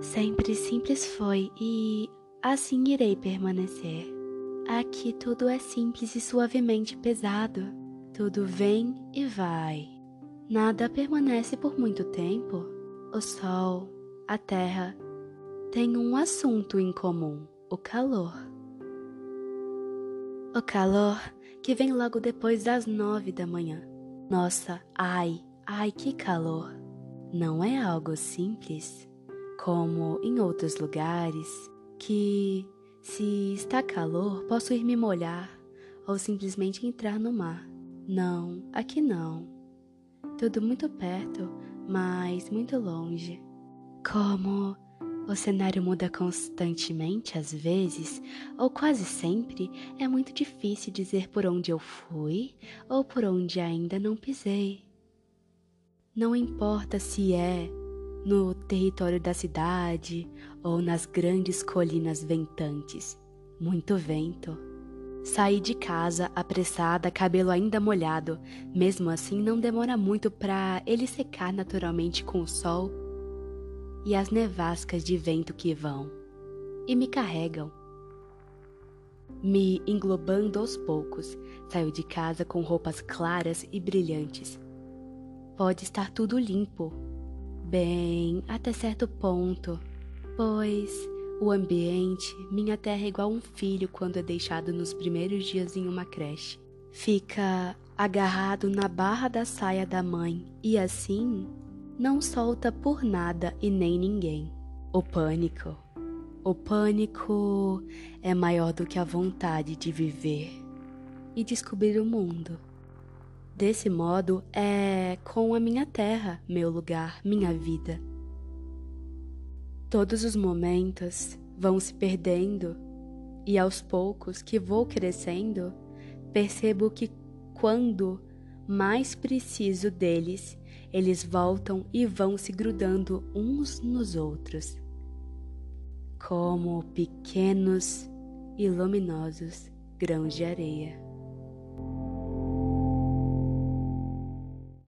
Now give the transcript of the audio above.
Sempre simples foi e assim irei permanecer. Aqui tudo é simples e suavemente pesado. Tudo vem e vai. Nada permanece por muito tempo. O sol, a terra, têm um assunto em comum: o calor. O calor que vem logo depois das nove da manhã. Nossa, ai, ai, que calor! Não é algo simples, como em outros lugares, que, se está calor, posso ir me molhar ou simplesmente entrar no mar. Não, aqui não. Tudo muito perto, mas muito longe. Como o cenário muda constantemente às vezes, ou quase sempre, é muito difícil dizer por onde eu fui ou por onde ainda não pisei. Não importa se é no território da cidade ou nas grandes colinas ventantes, muito vento. Saí de casa apressada, cabelo ainda molhado. Mesmo assim, não demora muito para ele secar naturalmente com o sol e as nevascas de vento que vão e me carregam. Me englobando aos poucos, saio de casa com roupas claras e brilhantes. Pode estar tudo limpo, bem, até certo ponto, pois o ambiente, minha terra é igual um filho quando é deixado nos primeiros dias em uma creche. Fica agarrado na barra da saia da mãe e assim não solta por nada e nem ninguém. O pânico. O pânico é maior do que a vontade de viver e descobrir o mundo. Desse modo é com a minha terra, meu lugar, minha vida. Todos os momentos vão se perdendo e aos poucos que vou crescendo, percebo que quando mais preciso deles, eles voltam e vão se grudando uns nos outros, como pequenos e luminosos grãos de areia.